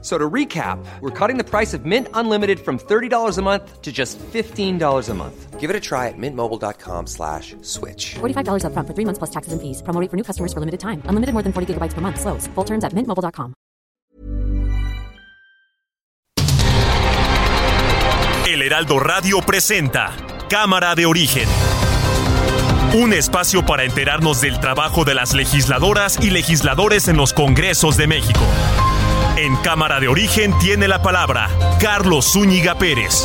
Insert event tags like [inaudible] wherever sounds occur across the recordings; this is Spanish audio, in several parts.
So to recap, we're cutting the price of Mint Unlimited from $30 a month to just $15 a month. Give it a try at mintmobile.com slash switch. $45 up front for three months plus taxes and fees. Promo rate for new customers for limited time. Unlimited more than 40 gigabytes per month. Slows. Full terms at mintmobile.com. El Heraldo Radio presenta Cámara de Origen. Un espacio para enterarnos del trabajo de las legisladoras y legisladores en los Congresos de México. En Cámara de Origen tiene la palabra Carlos Zúñiga Pérez.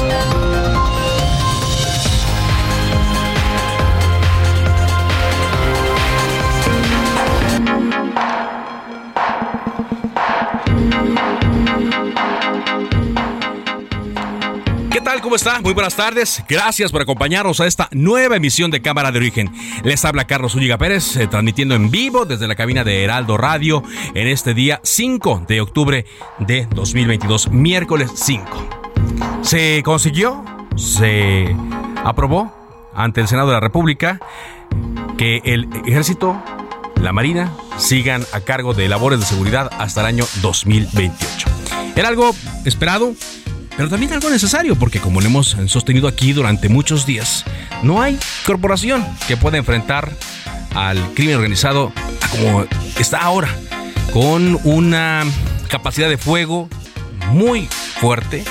Tal? ¿Cómo está? Muy buenas tardes. Gracias por acompañarnos a esta nueva emisión de Cámara de Origen. Les habla Carlos Zúñiga Pérez, eh, transmitiendo en vivo desde la cabina de Heraldo Radio en este día 5 de octubre de 2022, miércoles 5. Se consiguió, se aprobó ante el Senado de la República que el Ejército, la Marina, sigan a cargo de labores de seguridad hasta el año 2028. Era algo esperado, pero también algo necesario, porque como lo hemos sostenido aquí durante muchos días, no hay corporación que pueda enfrentar al crimen organizado como está ahora, con una capacidad de fuego muy fuerte,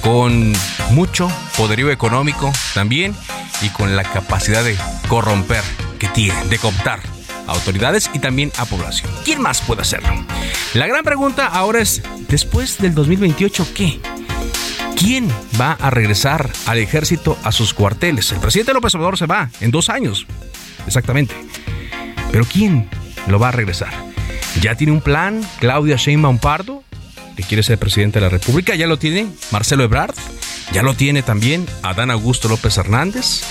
con mucho poderío económico también y con la capacidad de corromper que tiene, de cooptar a autoridades y también a población. ¿Quién más puede hacerlo? La gran pregunta ahora es, después del 2028, ¿qué? ¿Quién va a regresar al ejército a sus cuarteles? El presidente López Obrador se va en dos años, exactamente. Pero ¿quién lo va a regresar? ¿Ya tiene un plan Claudia Sheinbaum Pardo, que quiere ser presidente de la República? ¿Ya lo tiene Marcelo Ebrard? ¿Ya lo tiene también Adán Augusto López Hernández?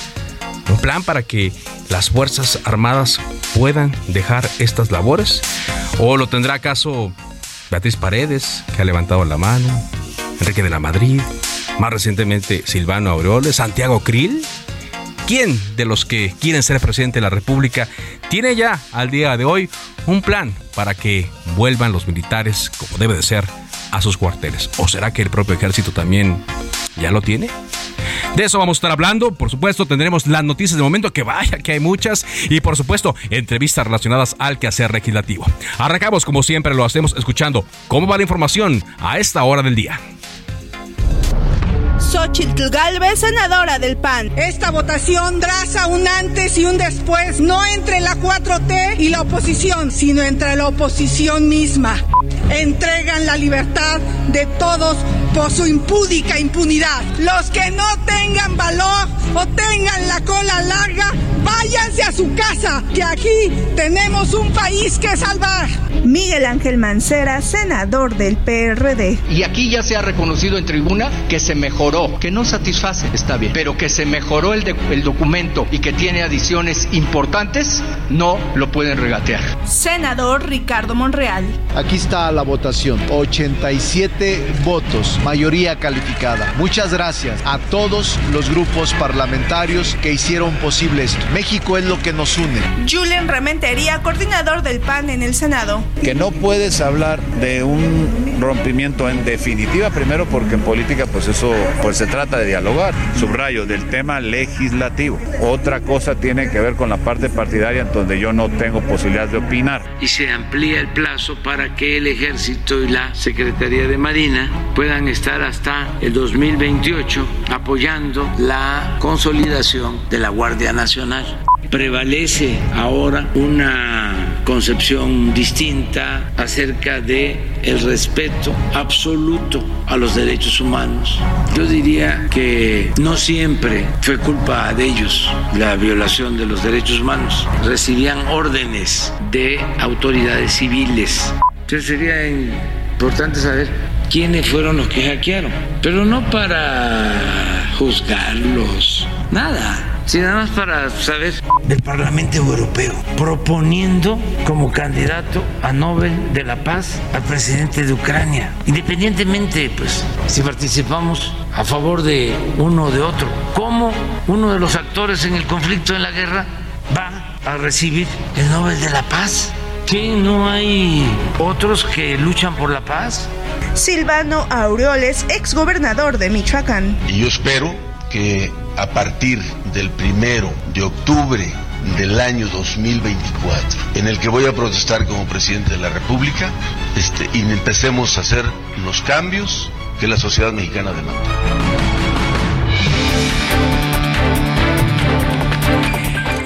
¿Un plan para que las Fuerzas Armadas puedan dejar estas labores? ¿O lo tendrá acaso Beatriz Paredes, que ha levantado la mano? Enrique de la Madrid, más recientemente Silvano Aureoles, Santiago Krill. ¿Quién de los que quieren ser presidente de la República tiene ya al día de hoy un plan para que vuelvan los militares, como debe de ser, a sus cuarteles? ¿O será que el propio ejército también ya lo tiene? De eso vamos a estar hablando. Por supuesto, tendremos las noticias de momento, que vaya, que hay muchas. Y por supuesto, entrevistas relacionadas al quehacer legislativo. Arrancamos, como siempre lo hacemos, escuchando cómo va la información a esta hora del día. Xochitl Galvez, senadora del PAN. Esta votación traza un antes y un después, no entre la 4T y la oposición, sino entre la oposición misma. Entregan la libertad de todos por su impúdica impunidad. Los que no tengan valor o tengan la cola larga, váyanse a su casa, que aquí tenemos un país que salvar. Miguel Ángel Mancera, senador del PRD. Y aquí ya se ha reconocido en tribuna que se mejoró, que no satisface, está bien, pero que se mejoró el, de, el documento y que tiene adiciones importantes, no lo pueden regatear. Senador Ricardo Monreal. Aquí está la votación, 87 votos, mayoría calificada. Muchas gracias a todos los grupos parlamentarios que hicieron posible esto. México es lo que nos une. Julian Rementería, coordinador del PAN en el Senado. Que no puedes hablar de un rompimiento en definitiva, primero porque en política pues eso pues se trata de dialogar. Subrayo del tema legislativo. Otra cosa tiene que ver con la parte partidaria en donde yo no tengo posibilidad de opinar. Y se amplía el plazo para que el ejército y la Secretaría de Marina puedan estar hasta el 2028 apoyando la consolidación de la Guardia Nacional. Prevalece ahora una concepción distinta acerca de el respeto absoluto a los derechos humanos. Yo diría que no siempre fue culpa de ellos la violación de los derechos humanos. Recibían órdenes de autoridades civiles. Entonces sería importante saber quiénes fueron los que hackearon, pero no para juzgarlos, nada Sí, nada más para saber. Del Parlamento Europeo, proponiendo como candidato a Nobel de la Paz al presidente de Ucrania, independientemente, pues, si participamos a favor de uno o de otro. ¿Cómo uno de los actores en el conflicto, en la guerra, va a recibir el Nobel de la Paz? ¿Que no hay otros que luchan por la paz? Silvano Aureoles, exgobernador de Michoacán. Y yo espero que a partir del primero de octubre del año 2024, en el que voy a protestar como presidente de la República, este, y empecemos a hacer los cambios que la sociedad mexicana demanda.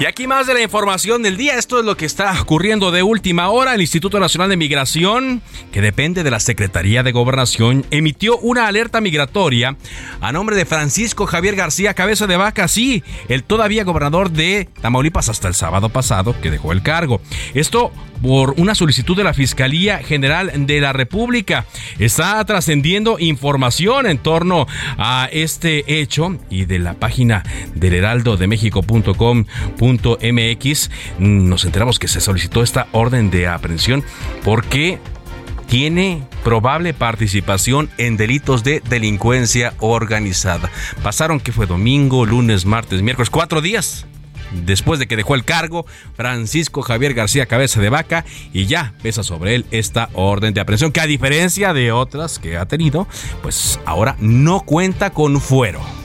Y aquí más de la información del día. Esto es lo que está ocurriendo de última hora. El Instituto Nacional de Migración, que depende de la Secretaría de Gobernación, emitió una alerta migratoria a nombre de Francisco Javier García Cabeza de Vaca, sí, el todavía gobernador de Tamaulipas hasta el sábado pasado, que dejó el cargo. Esto por una solicitud de la Fiscalía General de la República. Está trascendiendo información en torno a este hecho y de la página del heraldodemexico.com.mx nos enteramos que se solicitó esta orden de aprehensión porque tiene probable participación en delitos de delincuencia organizada. Pasaron que fue domingo, lunes, martes, miércoles, cuatro días después de que dejó el cargo Francisco Javier García Cabeza de Vaca y ya pesa sobre él esta orden de aprehensión que a diferencia de otras que ha tenido, pues ahora no cuenta con fuero.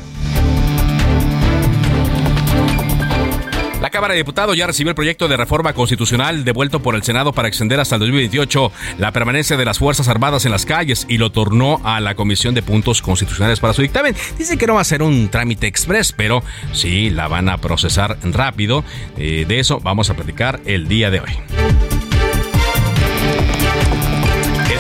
Cámara de Diputados ya recibió el proyecto de reforma constitucional devuelto por el Senado para extender hasta el 2028 la permanencia de las Fuerzas Armadas en las calles y lo tornó a la Comisión de Puntos Constitucionales para su dictamen. Dice que no va a ser un trámite express, pero sí la van a procesar rápido. Eh, de eso vamos a platicar el día de hoy.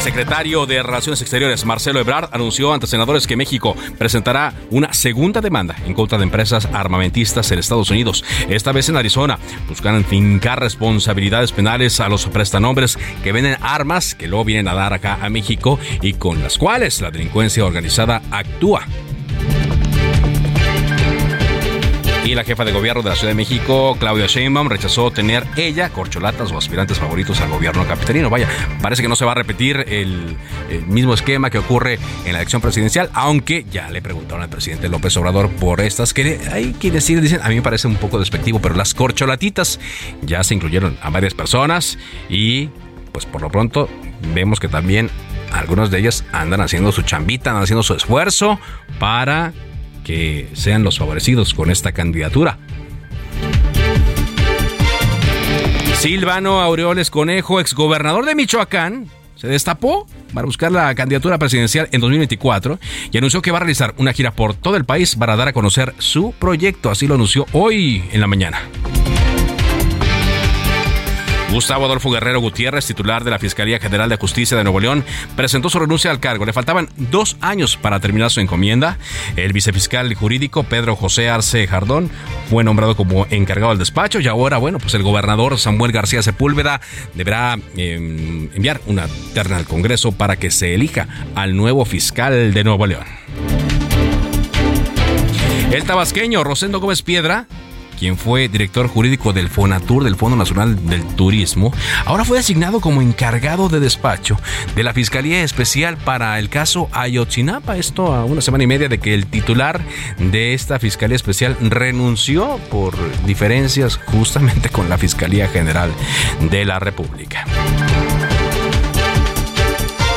Secretario de Relaciones Exteriores, Marcelo Ebrard, anunció ante senadores que México presentará una segunda demanda en contra de empresas armamentistas en Estados Unidos, esta vez en Arizona. Buscan fincar responsabilidades penales a los prestanombres que venden armas que luego vienen a dar acá a México y con las cuales la delincuencia organizada actúa. Y la jefa de gobierno de la Ciudad de México, Claudia Sheinbaum, rechazó tener ella corcholatas o aspirantes favoritos al gobierno capitalino. Vaya, parece que no se va a repetir el, mismo esquema que ocurre en la elección presidencial, aunque ya le preguntaron al presidente López Obrador por estas, que hay quienes decir, dicen, a mí me parece un poco despectivo, pero las corcholatitas ya se incluyeron a varias personas y pues por lo pronto vemos que también algunas de ellas andan haciendo su chambita, andan haciendo su esfuerzo para que sean los favorecidos con esta candidatura. Silvano Aureoles Conejo, exgobernador de Michoacán, se destapó para buscar la candidatura presidencial en 2024 y anunció que va a realizar una gira por todo el país para dar a conocer su proyecto. Así lo anunció hoy en la mañana. Gustavo Adolfo Guerrero Gutiérrez, titular de la Fiscalía General de Justicia de Nuevo León, presentó su renuncia al cargo. Le faltaban dos años para terminar su encomienda. El vicefiscal jurídico Pedro José Arce Jardón fue nombrado como encargado del despacho y ahora, bueno, pues el gobernador Samuel García Sepúlveda deberá em, enviar una terna al Congreso para que se elija al nuevo fiscal de Nuevo León. El tabasqueño Rosendo Gómez Piedra quien fue director jurídico del FONATUR, del Fondo Nacional del Turismo, ahora fue asignado como encargado de despacho de la Fiscalía Especial para el caso Ayotzinapa. Esto a una semana y media de que el titular de esta Fiscalía Especial renunció por diferencias justamente con la Fiscalía General de la República.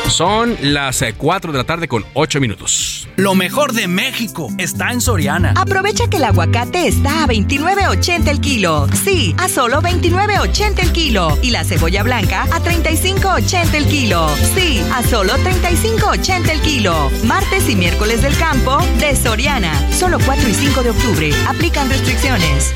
Son las 4 eh, de la tarde con 8 minutos. Lo mejor de México está en Soriana. Aprovecha que el aguacate está a 29.80 el kilo. Sí, a solo 29.80 el kilo. Y la cebolla blanca a 35.80 el kilo. Sí, a solo 35.80 el kilo. Martes y miércoles del campo de Soriana. Solo 4 y 5 de octubre. Aplican restricciones.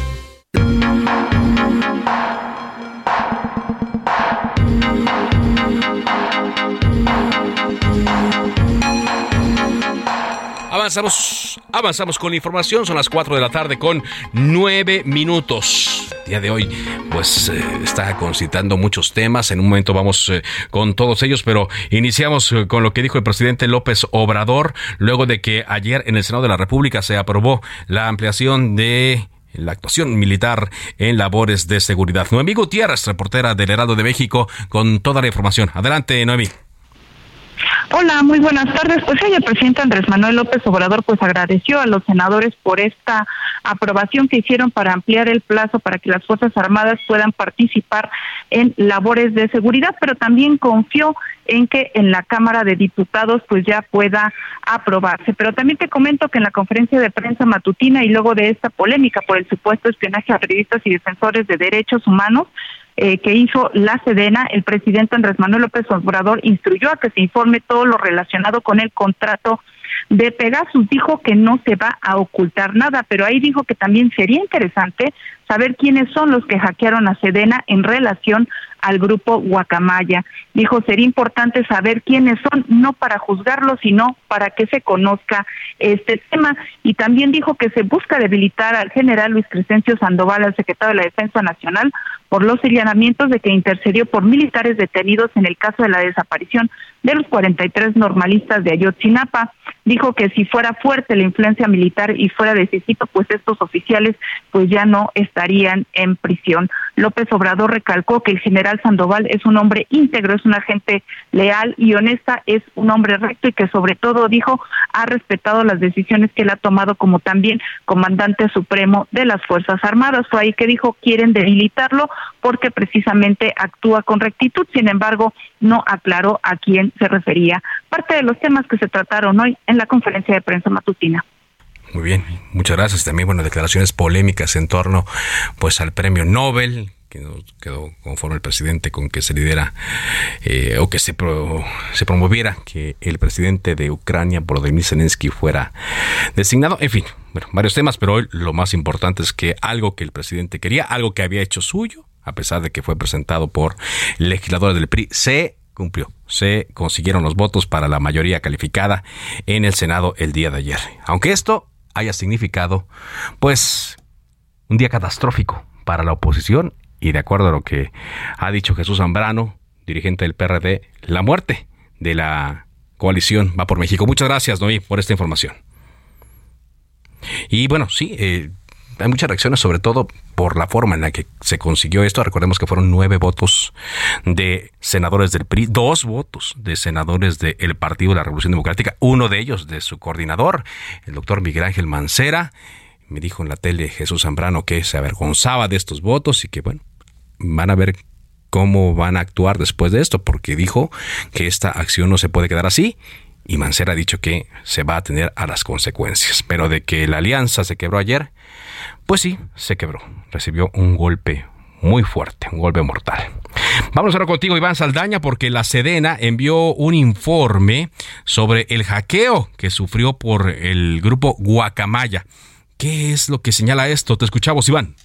Avanzamos, avanzamos con la información. Son las 4 de la tarde con 9 minutos. El día de hoy, pues eh, está concitando muchos temas. En un momento vamos eh, con todos ellos, pero iniciamos eh, con lo que dijo el presidente López Obrador, luego de que ayer en el Senado de la República se aprobó la ampliación de la actuación militar en labores de seguridad. Noemí Gutiérrez, reportera del Heraldo de México, con toda la información. Adelante, Noemí. Hola, muy buenas tardes. Pues el presidente Andrés Manuel López Obrador pues agradeció a los senadores por esta aprobación que hicieron para ampliar el plazo para que las Fuerzas Armadas puedan participar en labores de seguridad, pero también confió en que en la Cámara de Diputados pues ya pueda aprobarse. Pero también te comento que en la conferencia de prensa matutina y luego de esta polémica por el supuesto espionaje a periodistas y defensores de derechos humanos, eh, que hizo la Sedena, el presidente Andrés Manuel López Obrador instruyó a que se informe todo lo relacionado con el contrato de Pegasus. Dijo que no se va a ocultar nada, pero ahí dijo que también sería interesante saber quiénes son los que hackearon a Sedena en relación al grupo Guacamaya. Dijo, sería importante saber quiénes son, no para juzgarlos, sino para que se conozca este tema. Y también dijo que se busca debilitar al general Luis Crescencio Sandoval, al secretario de la Defensa Nacional, por los señalamientos de que intercedió por militares detenidos en el caso de la desaparición de los 43 normalistas de Ayotzinapa. Dijo que si fuera fuerte la influencia militar y fuera decisivo, pues estos oficiales pues ya no estarían en prisión. López Obrador recalcó que el general Sandoval es un hombre íntegro, es un agente leal y honesta, es un hombre recto y que sobre todo dijo ha respetado las decisiones que él ha tomado como también comandante supremo de las Fuerzas Armadas. Fue ahí que dijo quieren debilitarlo porque precisamente actúa con rectitud. Sin embargo, no aclaró a quién se refería. Parte de los temas que se trataron hoy en la conferencia de prensa matutina. Muy bien, muchas gracias. También, bueno, declaraciones polémicas en torno pues al premio Nobel que no quedó conforme el presidente con que se lidera eh, o que se, se promoviera que el presidente de Ucrania, Volodymyr Zelensky, fuera designado. En fin, bueno, varios temas, pero hoy lo más importante es que algo que el presidente quería, algo que había hecho suyo, a pesar de que fue presentado por legisladores del PRI, se cumplió. Se consiguieron los votos para la mayoría calificada en el Senado el día de ayer. Aunque esto haya significado, pues, un día catastrófico para la oposición y de acuerdo a lo que ha dicho Jesús Zambrano, dirigente del PRD, la muerte de la coalición va por México. Muchas gracias, Noí, por esta información. Y bueno, sí, eh, hay muchas reacciones, sobre todo por la forma en la que se consiguió esto. Recordemos que fueron nueve votos de senadores del PRI, dos votos de senadores del Partido de la Revolución Democrática, uno de ellos de su coordinador, el doctor Miguel Ángel Mancera. Me dijo en la tele Jesús Zambrano que se avergonzaba de estos votos y que, bueno, van a ver cómo van a actuar después de esto, porque dijo que esta acción no se puede quedar así y Mancera ha dicho que se va a tener a las consecuencias. Pero de que la alianza se quebró ayer, pues sí, se quebró. Recibió un golpe muy fuerte, un golpe mortal. Vamos ahora contigo, Iván Saldaña, porque la Sedena envió un informe sobre el hackeo que sufrió por el grupo Guacamaya. ¿Qué es lo que señala esto? Te escuchamos, Iván.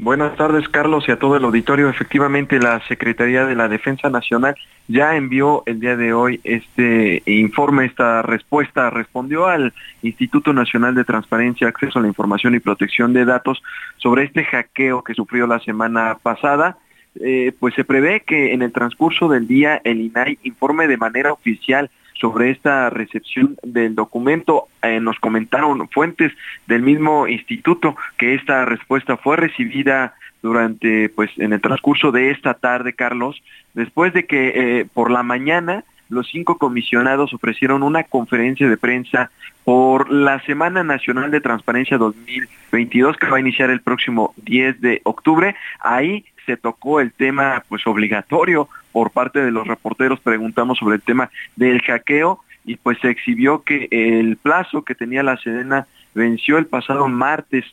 Buenas tardes, Carlos, y a todo el auditorio. Efectivamente, la Secretaría de la Defensa Nacional ya envió el día de hoy este informe, esta respuesta, respondió al Instituto Nacional de Transparencia, Acceso a la Información y Protección de Datos sobre este hackeo que sufrió la semana pasada. Eh, pues se prevé que en el transcurso del día el INAI informe de manera oficial sobre esta recepción del documento. Eh, nos comentaron fuentes del mismo instituto que esta respuesta fue recibida durante, pues, en el transcurso de esta tarde, Carlos, después de que eh, por la mañana los cinco comisionados ofrecieron una conferencia de prensa por la Semana Nacional de Transparencia 2022 que va a iniciar el próximo 10 de octubre. Ahí se tocó el tema pues obligatorio por parte de los reporteros, preguntamos sobre el tema del hackeo y pues se exhibió que el plazo que tenía la Sedena venció el pasado martes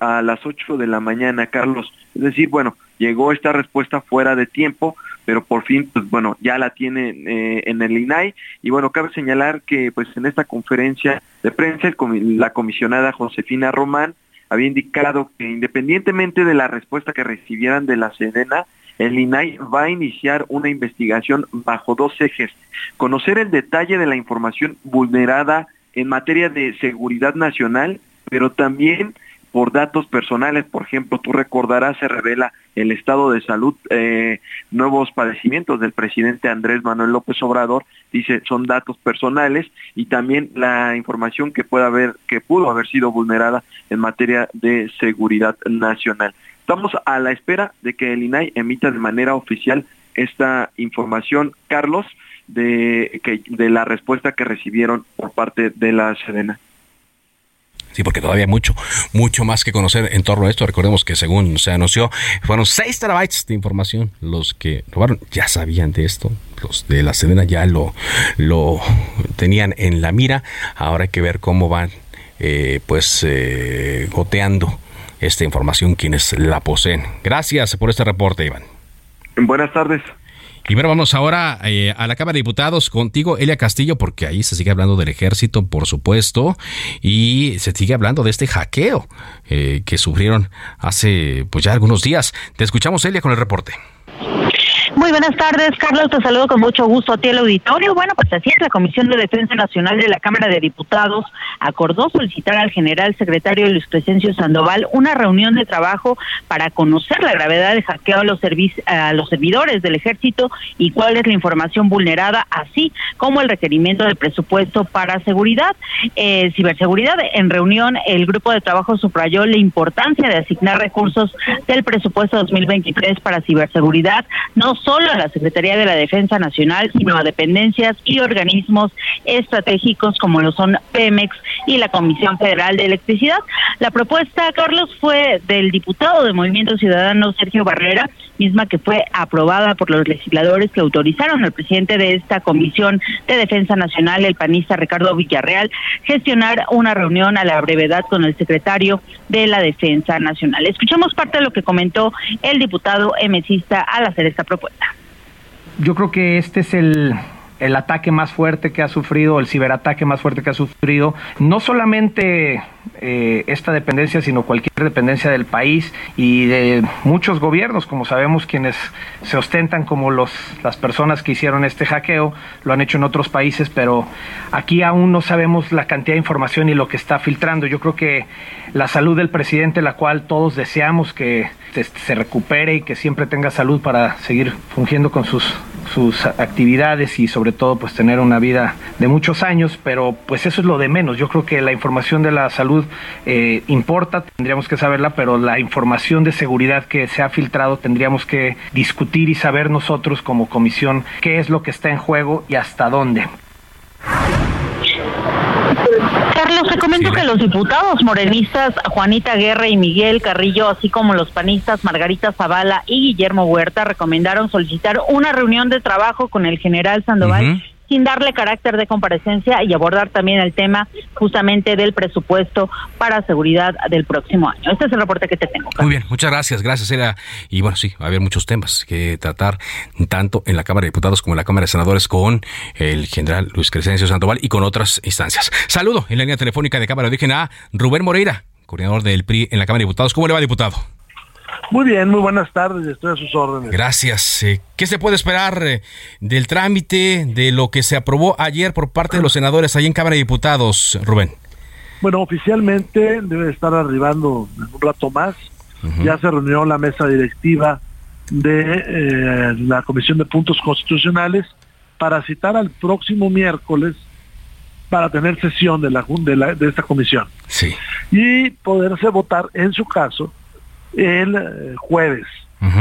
a las 8 de la mañana, Carlos. Es decir, bueno, llegó esta respuesta fuera de tiempo, pero por fin, pues bueno, ya la tiene eh, en el INAI. Y bueno, cabe señalar que pues en esta conferencia de prensa, la comisionada Josefina Román había indicado que independientemente de la respuesta que recibieran de la Sedena, el INAI va a iniciar una investigación bajo dos ejes. Conocer el detalle de la información vulnerada en materia de seguridad nacional, pero también por datos personales. Por ejemplo, tú recordarás, se revela el estado de salud, eh, nuevos padecimientos del presidente Andrés Manuel López Obrador, dice son datos personales y también la información que puede haber, que pudo haber sido vulnerada en materia de seguridad nacional. Estamos a la espera de que el INAI emita de manera oficial esta información, Carlos, de, que, de la respuesta que recibieron por parte de la Sedena. Sí, porque todavía hay mucho, mucho más que conocer en torno a esto. Recordemos que según se anunció, fueron 6 terabytes de información. Los que robaron ya sabían de esto. Los de la Sedena ya lo, lo tenían en la mira. Ahora hay que ver cómo van eh, pues eh, goteando esta información quienes la poseen. Gracias por este reporte, Iván. Buenas tardes. Y bueno, vamos ahora eh, a la Cámara de Diputados contigo, Elia Castillo, porque ahí se sigue hablando del ejército, por supuesto, y se sigue hablando de este hackeo eh, que sufrieron hace pues ya algunos días. Te escuchamos, Elia, con el reporte. Muy buenas tardes, Carlos. Te saludo con mucho gusto a ti el auditorio. Bueno, pues así es, la Comisión de Defensa Nacional de la Cámara de Diputados acordó solicitar al general secretario Luis Crescencio Sandoval una reunión de trabajo para conocer la gravedad del hackeo a los, a los servidores del ejército y cuál es la información vulnerada, así como el requerimiento de presupuesto para seguridad. Eh, ciberseguridad, en reunión, el grupo de trabajo subrayó la importancia de asignar recursos del presupuesto 2023 para ciberseguridad, no solo a la Secretaría de la Defensa Nacional, sino a dependencias y organismos estratégicos como lo son Pemex y la Comisión Federal de Electricidad. La propuesta, Carlos, fue del diputado de Movimiento Ciudadano Sergio Barrera, misma que fue aprobada por los legisladores que autorizaron al presidente de esta Comisión de Defensa Nacional, el panista Ricardo Villarreal, gestionar una reunión a la brevedad con el secretario de la Defensa Nacional. Escuchamos parte de lo que comentó el diputado emesista al hacer esta propuesta. Yo creo que este es el, el ataque más fuerte que ha sufrido, el ciberataque más fuerte que ha sufrido, no solamente eh, esta dependencia, sino cualquier dependencia del país y de muchos gobiernos, como sabemos quienes se ostentan como los, las personas que hicieron este hackeo, lo han hecho en otros países, pero aquí aún no sabemos la cantidad de información y lo que está filtrando. Yo creo que la salud del presidente, la cual todos deseamos que se recupere y que siempre tenga salud para seguir fungiendo con sus, sus actividades y sobre todo pues tener una vida de muchos años, pero pues eso es lo de menos. Yo creo que la información de la salud eh, importa, tendríamos que saberla, pero la información de seguridad que se ha filtrado tendríamos que discutir y saber nosotros como comisión qué es lo que está en juego y hasta dónde. Carlos, te comento que los diputados morenistas Juanita Guerra y Miguel Carrillo, así como los panistas Margarita Zavala y Guillermo Huerta, recomendaron solicitar una reunión de trabajo con el general Sandoval sin darle carácter de comparecencia y abordar también el tema justamente del presupuesto para seguridad del próximo año. Este es el reporte que te tengo. Muy bien, muchas gracias, gracias. Era y bueno, sí, va a haber muchos temas que tratar tanto en la Cámara de Diputados como en la Cámara de Senadores con el general Luis Crescencio Sandoval y con otras instancias. Saludo en la línea telefónica de Cámara de Origen a Rubén Moreira, coordinador del PRI en la Cámara de Diputados. ¿Cómo le va, diputado? Muy bien, muy buenas tardes, estoy a sus órdenes. Gracias. Eh, ¿Qué se puede esperar eh, del trámite, de lo que se aprobó ayer por parte de los senadores ahí en Cámara de Diputados, Rubén? Bueno, oficialmente debe estar arribando en un rato más. Ya se reunió la mesa directiva de eh, la Comisión de Puntos Constitucionales para citar al próximo miércoles para tener sesión de, la, de, la, de esta comisión. Sí. Y poderse votar, en su caso, el eh, jueves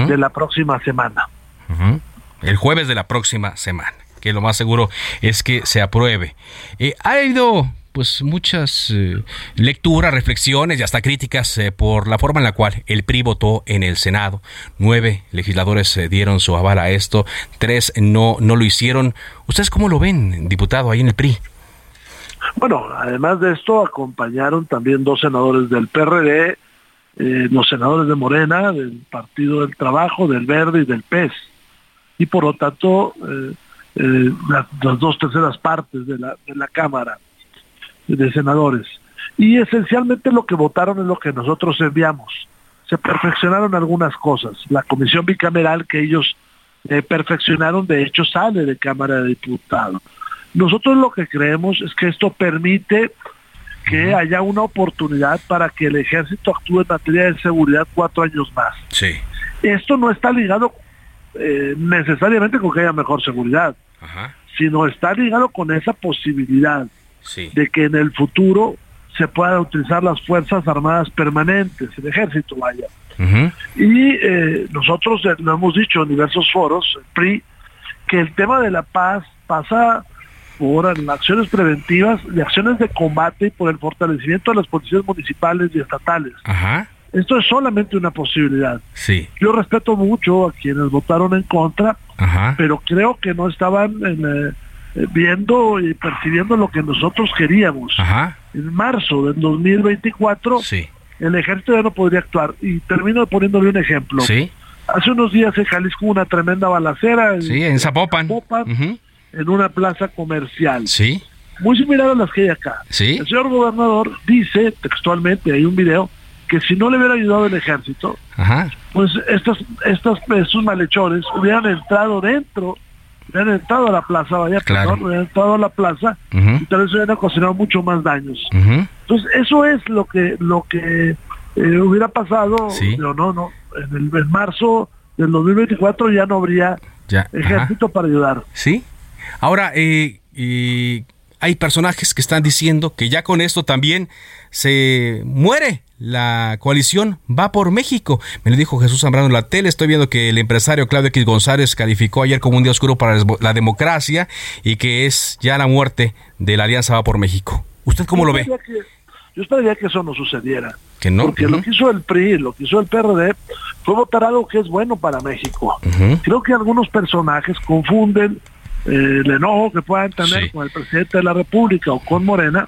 de la próxima semana. El jueves de la próxima semana, que lo más seguro es que se apruebe. Eh, ha habido pues muchas eh, lecturas, reflexiones y hasta críticas por la forma en la cual el PRI votó en el Senado. Nueve legisladores dieron su aval a esto, tres no, no lo hicieron. ¿Ustedes cómo lo ven, diputado, ahí en el PRI? Bueno, además de esto, acompañaron también dos senadores del PRD, eh, los senadores de Morena, del Partido del Trabajo, del Verde y del PES. Y por lo tanto, eh, eh, las dos terceras partes de la, de la Cámara de Senadores. Y esencialmente lo que votaron es lo que nosotros enviamos. Se perfeccionaron algunas cosas. La comisión bicameral que ellos perfeccionaron, de hecho, sale de Cámara de Diputados. Nosotros lo que creemos es que esto permite que haya una oportunidad para que el ejército actúe en materia de seguridad cuatro años más. Sí. Esto no está ligado eh, necesariamente con que haya mejor seguridad, sino está ligado con esa posibilidad de que en el futuro se puedan utilizar las Fuerzas Armadas permanentes, el ejército vaya. Y eh, nosotros eh, lo hemos dicho en diversos foros, PRI, que el tema de la paz pasa por acciones preventivas y acciones de combate y por el fortalecimiento de las policías municipales y estatales. Esto es solamente una posibilidad. Sí. Yo respeto mucho a quienes votaron en contra, pero creo que no estaban eh, eh, viendo y percibiendo lo que nosotros queríamos. En marzo del 2024, el ejército ya no podría actuar. Y termino poniéndole un ejemplo. Sí. Hace unos días en Jalisco una tremenda balacera. Sí, en Zapopan. En una plaza comercial. Sí. Muy similar a las que hay acá. Sí. El señor gobernador dice textualmente, hay un video, que si no le hubiera ayudado el ejército, pues estas, estas, estos malhechores hubieran entrado dentro, hubieran entrado a la plaza, vaya, perdón, hubieran entrado a la plaza y tal vez hubieran ocasionado mucho más daños. Entonces, eso es lo que, lo que eh, hubiera pasado, pero no, no, en el en marzo del 2024 ya no habría ejército para ayudar. Sí. Ahora, eh, hay personajes que están diciendo que ya con esto también se muere la coalición va por México. Me lo dijo Jesús Zambrano en la tele. Estoy viendo que el empresario Claudio X González calificó ayer como un día oscuro para la democracia y que es ya la muerte de la alianza va por México. ¿Usted cómo lo ve? yo esperaría que eso no sucediera. Que no. Porque lo que hizo el PRI, lo que hizo el PRD, fue votar algo que es bueno para México. Creo que algunos personajes confunden eh, el enojo que puedan tener con el presidente de la República o con Morena,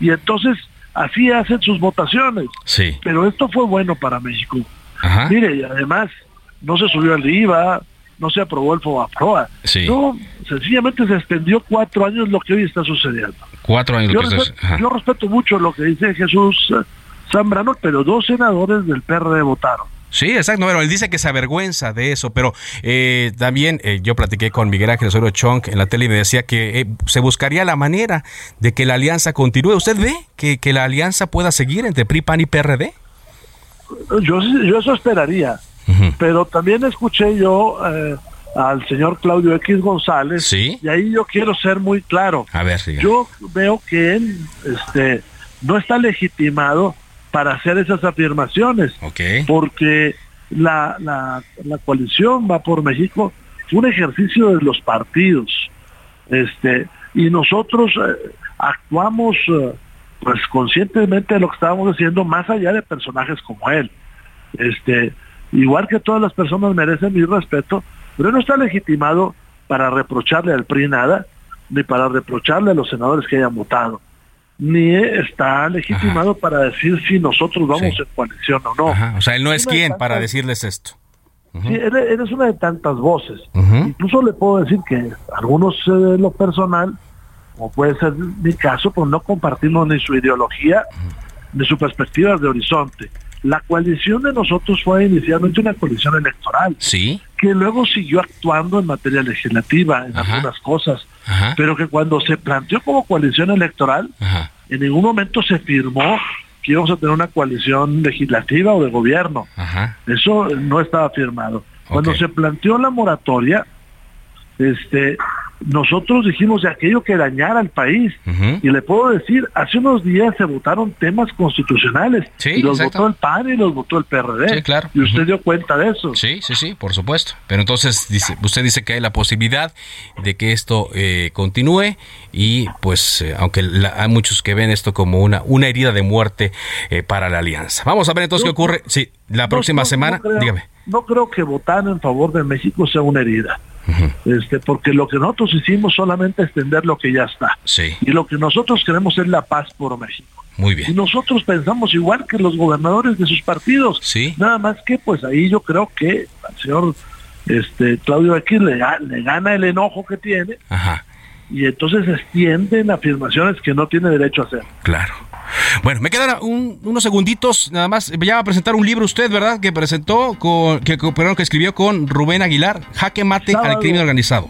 y entonces así hacen sus votaciones. Sí. Pero esto fue bueno para México. Mire, y además no se subió el IVA, no se aprobó el FOBAPROA. Sí. No, sencillamente se extendió cuatro años lo que hoy está sucediendo. Cuatro años. Yo, respeto, yo respeto mucho lo que dice Jesús Zambrano, pero dos senadores del PRD votaron. Sí, exacto. Bueno, él dice que se avergüenza de eso, pero eh, también eh, yo platiqué con Miguel Ángel Osorio Chong en la tele y me decía que eh, se buscaría la manera de que la alianza continúe. ¿Usted ve que, que la alianza pueda seguir entre PRI, PAN y PRD? Yo, yo eso esperaría, pero también escuché yo al señor Claudio X González ¿Sí? y ahí yo quiero ser muy claro. A ver, Yo veo que él este, no está legitimado para hacer esas afirmaciones. Porque la, la, la, coalición va por México fue un ejercicio de los partidos. Este, y nosotros eh, actuamos eh, pues conscientemente de lo que estábamos haciendo más allá de personajes como él. Este, igual que todas las personas merecen mi respeto, pero no está legitimado para reprocharle al PRI nada, ni para reprocharle a los senadores que hayan votado ni está legitimado para decir si nosotros vamos en coalición o no. O sea, él no es quien para decirles esto. Sí, él, es una de tantas voces. Incluso le puedo decir que algunos eh, de lo personal, como puede ser mi caso, pues no compartimos ni su ideología ni su perspectiva de horizonte. La coalición de nosotros fue inicialmente una coalición electoral. Sí. Que luego siguió actuando en materia legislativa, en algunas cosas. Pero que cuando se planteó como coalición electoral, en ningún momento se firmó que íbamos a tener una coalición legislativa o de gobierno. Eso no estaba firmado. Cuando se planteó la moratoria, este, nosotros dijimos de aquello que dañara al país. Y le puedo decir, hace unos días se votaron temas constitucionales. y los votó el PAN y los votó el PRD. claro. Y usted dio cuenta de eso. Sí, sí, sí, por supuesto. Pero entonces dice, usted dice que hay la posibilidad de que esto eh, continúe y pues eh, aunque hay muchos que ven esto como una, una herida de muerte eh, para la alianza. Vamos a ver entonces qué ocurre. Sí, la próxima semana, dígame. No creo que votar en favor de México sea una herida este, porque lo que nosotros hicimos solamente extender lo que ya está. Sí. Y lo que nosotros queremos es la paz por México. Muy bien. Y nosotros pensamos igual que los gobernadores de sus partidos. Sí. Nada más que pues ahí yo creo que al señor este Claudio X le, le gana el enojo que tiene. Ajá. Y entonces extienden afirmaciones que no tiene derecho a hacer. Claro. Bueno, me quedan unos segunditos nada más. Ya va a presentar un libro usted, ¿verdad? Que presentó, con, que, que escribió con Rubén Aguilar, Jaque Mate al Crimen Organizado.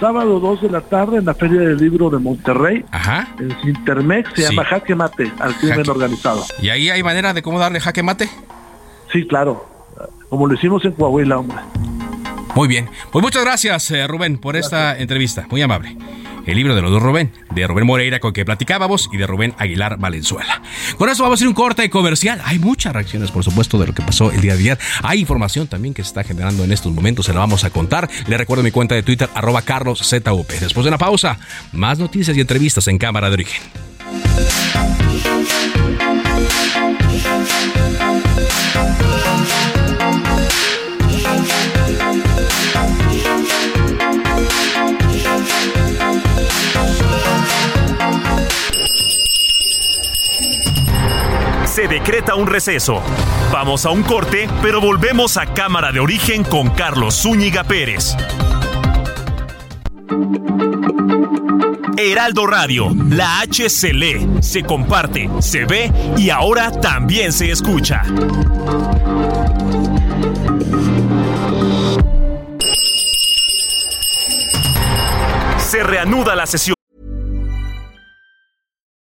sábado 2 de la tarde en la Feria del Libro de Monterrey. Ajá. En Sintermex se Sí. llama Jaque Mate al crimen Jaque. organizado. ¿Y ahí hay manera de cómo darle jaque mate? Sí, claro. Como lo hicimos en Coahuila, hombre. Muy bien. Pues muchas gracias, eh, Rubén, por esta entrevista. Muy amable. El libro de los dos Rubén, de Rubén Moreira con que platicábamos y de Rubén Aguilar Valenzuela. Con eso vamos a ir un corte comercial. Hay muchas reacciones, por supuesto, de lo que pasó el día de ayer. Hay información también que se está generando en estos momentos, se la vamos a contar. Le recuerdo mi cuenta de Twitter, arroba carloszup. Después de una pausa, más noticias y entrevistas en Cámara de Origen. Se decreta un receso. Vamos a un corte, pero volvemos a Cámara de Origen con Carlos Zúñiga Pérez. Heraldo Radio, la H se lee, se comparte, se ve y ahora también se escucha. Se reanuda la sesión.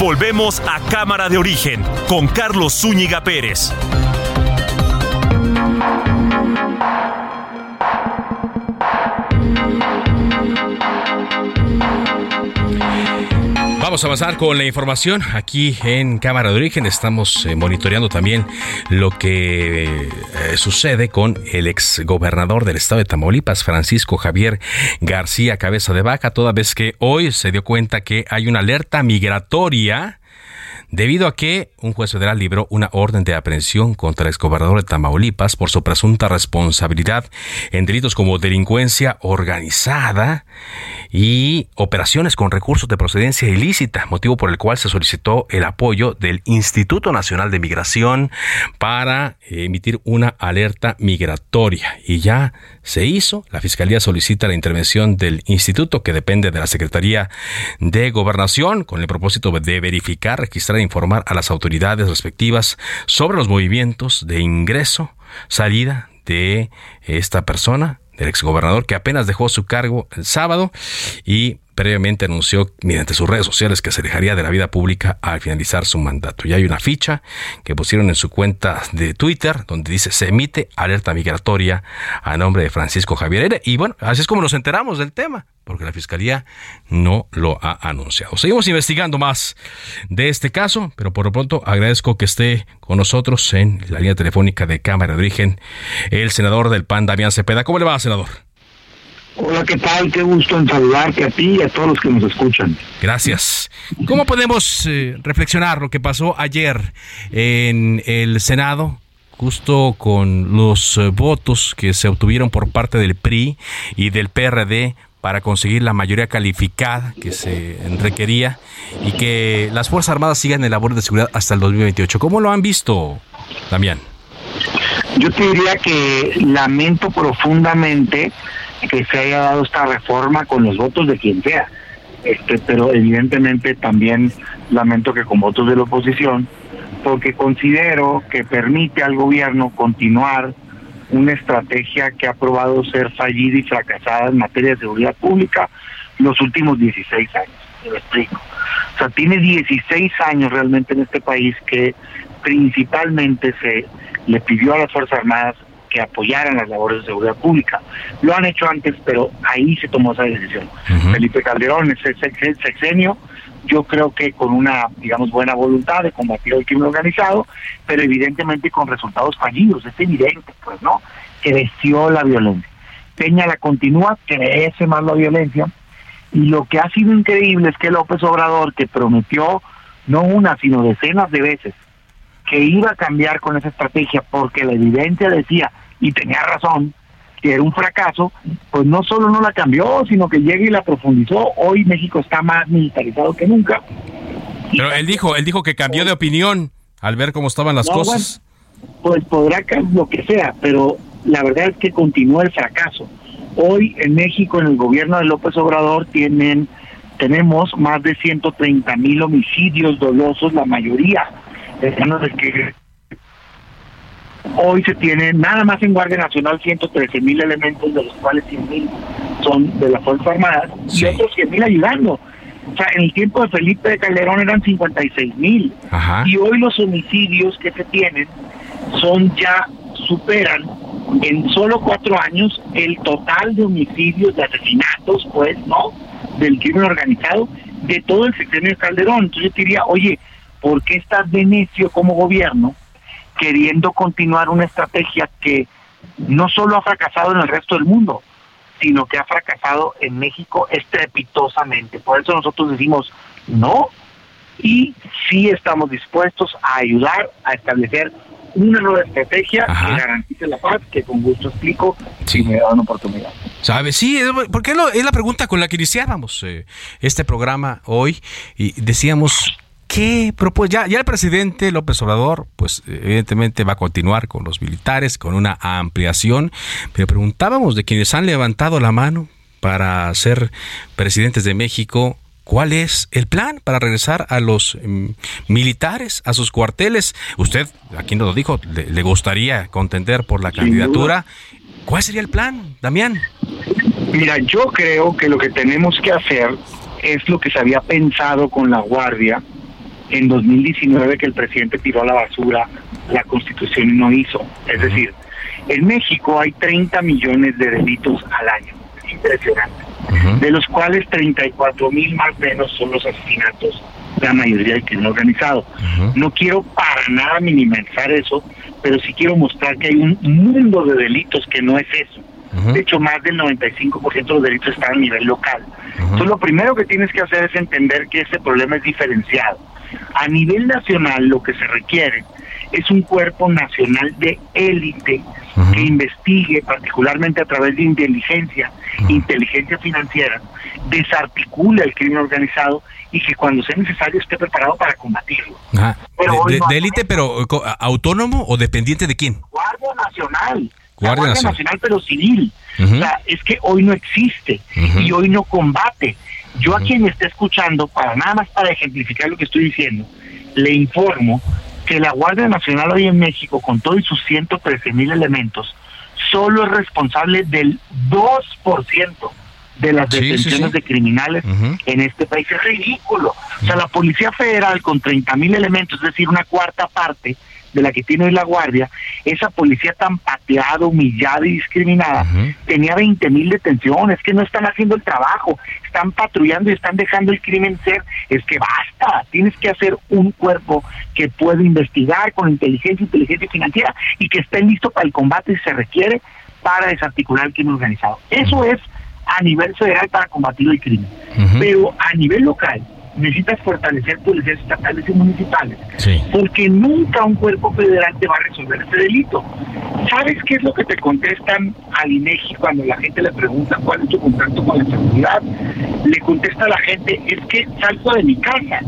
Volvemos a Cámara de Origen con Carlos Zúñiga Pérez. Vamos a avanzar con la información. Aquí en Cámara de Origen estamos eh, monitoreando también lo que eh, sucede con el ex gobernador del estado de Tamaulipas, Francisco Javier García Cabeza de Vaca, toda vez que hoy se dio cuenta que hay una alerta migratoria debido a que un juez federal libró una orden de aprehensión contra el exgobernador de Tamaulipas por su presunta responsabilidad en delitos como delincuencia organizada y operaciones con recursos de procedencia ilícita, motivo por el cual se solicitó el apoyo del Instituto Nacional de Migración para emitir una alerta migratoria. Y ya se hizo. La Fiscalía solicita la intervención del instituto que depende de la Secretaría de Gobernación con el propósito de verificar, registrar e informar a las autoridades respectivas sobre los movimientos de ingreso, salida de esta persona, del exgobernador que apenas dejó su cargo el sábado y previamente anunció mediante sus redes sociales que se dejaría de la vida pública al finalizar su mandato. Ya hay una ficha que pusieron en su cuenta de Twitter donde dice se emite alerta migratoria a nombre de Francisco Javier Heredia. Y bueno, así es como nos enteramos del tema, porque la fiscalía no lo ha anunciado. Seguimos investigando más de este caso, pero por lo pronto agradezco que esté con nosotros en la línea telefónica de Cámara de Origen el senador del PAN, Damián Cepeda. ¿Cómo le va, senador? Hola, ¿qué tal? Qué gusto en saludarte a ti y a todos los que nos escuchan. Gracias. ¿Cómo podemos eh, reflexionar lo que pasó ayer en el Senado? Justo con los eh, votos que se obtuvieron por parte del PRI y del PRD para conseguir la mayoría calificada que se requería y que las Fuerzas Armadas sigan en labor de seguridad hasta el 2028. ¿Cómo lo han visto, Damián? Yo te diría que lamento profundamente que se haya dado esta reforma con los votos de quien sea. Este, pero evidentemente también lamento que con votos de la oposición, porque considero que permite al gobierno continuar una estrategia que ha probado ser fallida y fracasada en materia de seguridad pública los últimos 16 años. Me lo explico. O sea, tiene 16 años realmente en este país que principalmente se le pidió a las Fuerzas Armadas que apoyaran las labores de seguridad pública. Lo han hecho antes, pero ahí se tomó esa decisión. Felipe Calderón, ese sexenio, yo creo que con una, digamos, buena voluntad de combatir el crimen organizado, pero evidentemente con resultados fallidos, es evidente, pues, ¿no? Creció la violencia. Peña la continúa, crece más la violencia, y lo que ha sido increíble es que López Obrador, que prometió no una, sino decenas de veces, que iba a cambiar con esa estrategia, porque la evidencia decía, y tenía razón, que era un fracaso, pues no solo no la cambió, sino que llega y la profundizó. Hoy México está más militarizado que nunca. Pero él dijo, él dijo que cambió de opinión al ver cómo estaban las cosas. pues podrá lo que sea, pero la verdad es que continúa el fracaso. Hoy en México, en el gobierno de López Obrador, tienen tenemos más de 130 mil homicidios dolosos, la mayoría de que hoy se tiene nada más en Guardia Nacional 113 mil elementos, de los cuales 100 mil son de las Fuerzas Armadas y otros 100 mil ayudando. O sea, en el tiempo de Felipe de Calderón eran 56 mil. Y hoy los homicidios que se tienen son ya, superan en solo cuatro años el total de homicidios, de asesinatos, pues, ¿no? Del crimen organizado de todo el sexenio de Calderón. Entonces yo diría, oye, ¿por qué estás de necio como gobierno queriendo continuar una estrategia que no solo ha fracasado en el resto del mundo, sino que ha fracasado en México estrepitosamente. Por eso nosotros decimos no y sí estamos dispuestos a ayudar a establecer una nueva estrategia que garantice la paz, que con gusto explico si me da una oportunidad. ¿Sabes? Sí, porque es la pregunta con la que iniciábamos eh, este programa hoy y decíamos, ¿Qué propone? Ya, ya el presidente López Obrador, pues evidentemente va a continuar con los militares, con una ampliación, pero preguntábamos de quienes han levantado la mano para ser presidentes de México, ¿Cuál es el plan para regresar a los mm, militares, a sus cuarteles? Usted, aquí nos lo dijo, le, gustaría contender por la candidatura. ¿Cuál sería el plan, Damián? Mira, yo creo que lo que tenemos que hacer es lo que se había pensado con la Guardia en 2019 que el presidente tiró a la basura la constitución no hizo. Es decir, en México hay 30 millones de delitos al año. Impresionante. De los cuales 34 mil más o menos son los asesinatos, la mayoría del crimen organizado. No quiero para nada minimizar eso, pero sí quiero mostrar que hay un mundo de delitos que no es eso. De hecho, más del 95% de los delitos están a nivel local. Entonces, lo primero que tienes que hacer es entender que ese problema es diferenciado. A nivel nacional lo que se requiere es un cuerpo nacional de élite que investigue, particularmente a través de inteligencia, inteligencia financiera, desarticule el crimen organizado y que cuando sea necesario esté preparado para combatirlo. de, élite, pero autónomo o dependiente de quién? Guardia Nacional. Guardia, Nacional. pero civil. O sea, es que hoy no existe y hoy no combate. Yo a quien me esté escuchando, para nada más para ejemplificar lo que estoy diciendo, le informo que la Guardia Nacional hoy en México, con todos sus 113 mil elementos, solo es responsable del 2% de las detenciones de criminales en este país. Es ridículo. O sea, la Policía Federal con 30 mil elementos, es decir, una cuarta parte, de la que tiene hoy la Guardia, esa policía tan pateada, humillada y discriminada, tenía 20 mil detenciones, que no están haciendo el trabajo, están patrullando y están dejando el crimen ser, es que basta, tienes que hacer un cuerpo que pueda investigar con inteligencia, inteligencia financiera y que esté listo para el combate si se requiere para desarticular el crimen organizado. Eso es a nivel federal para combatir el crimen. Pero a nivel local, necesitas fortalecer policías estatales y municipales, porque nunca un cuerpo federal te va a resolver ese delito. ¿Sabes qué es lo que te contestan al INEGI cuando la gente le pregunta cuál es tu contacto con la seguridad? Le contesta a la gente, es que salgo de mi casa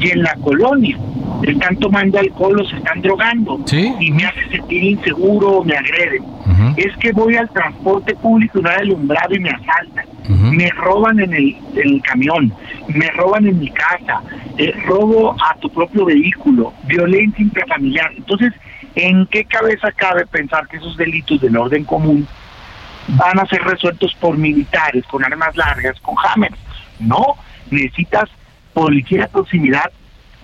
y en la colonia están tomando alcohol o se están drogando y me hace sentir inseguro o me agreden. Es que voy al transporte público y no hay alumbrado y me asaltan. Me roban en el, en el, camión, me roban en mi casa, eh, robo a tu propio vehículo, violencia intrafamiliar. Entonces, ¿en qué cabeza cabe pensar que esos delitos del orden común van a ser resueltos por militares, con armas largas, con hammers? No, necesitas policía de proximidad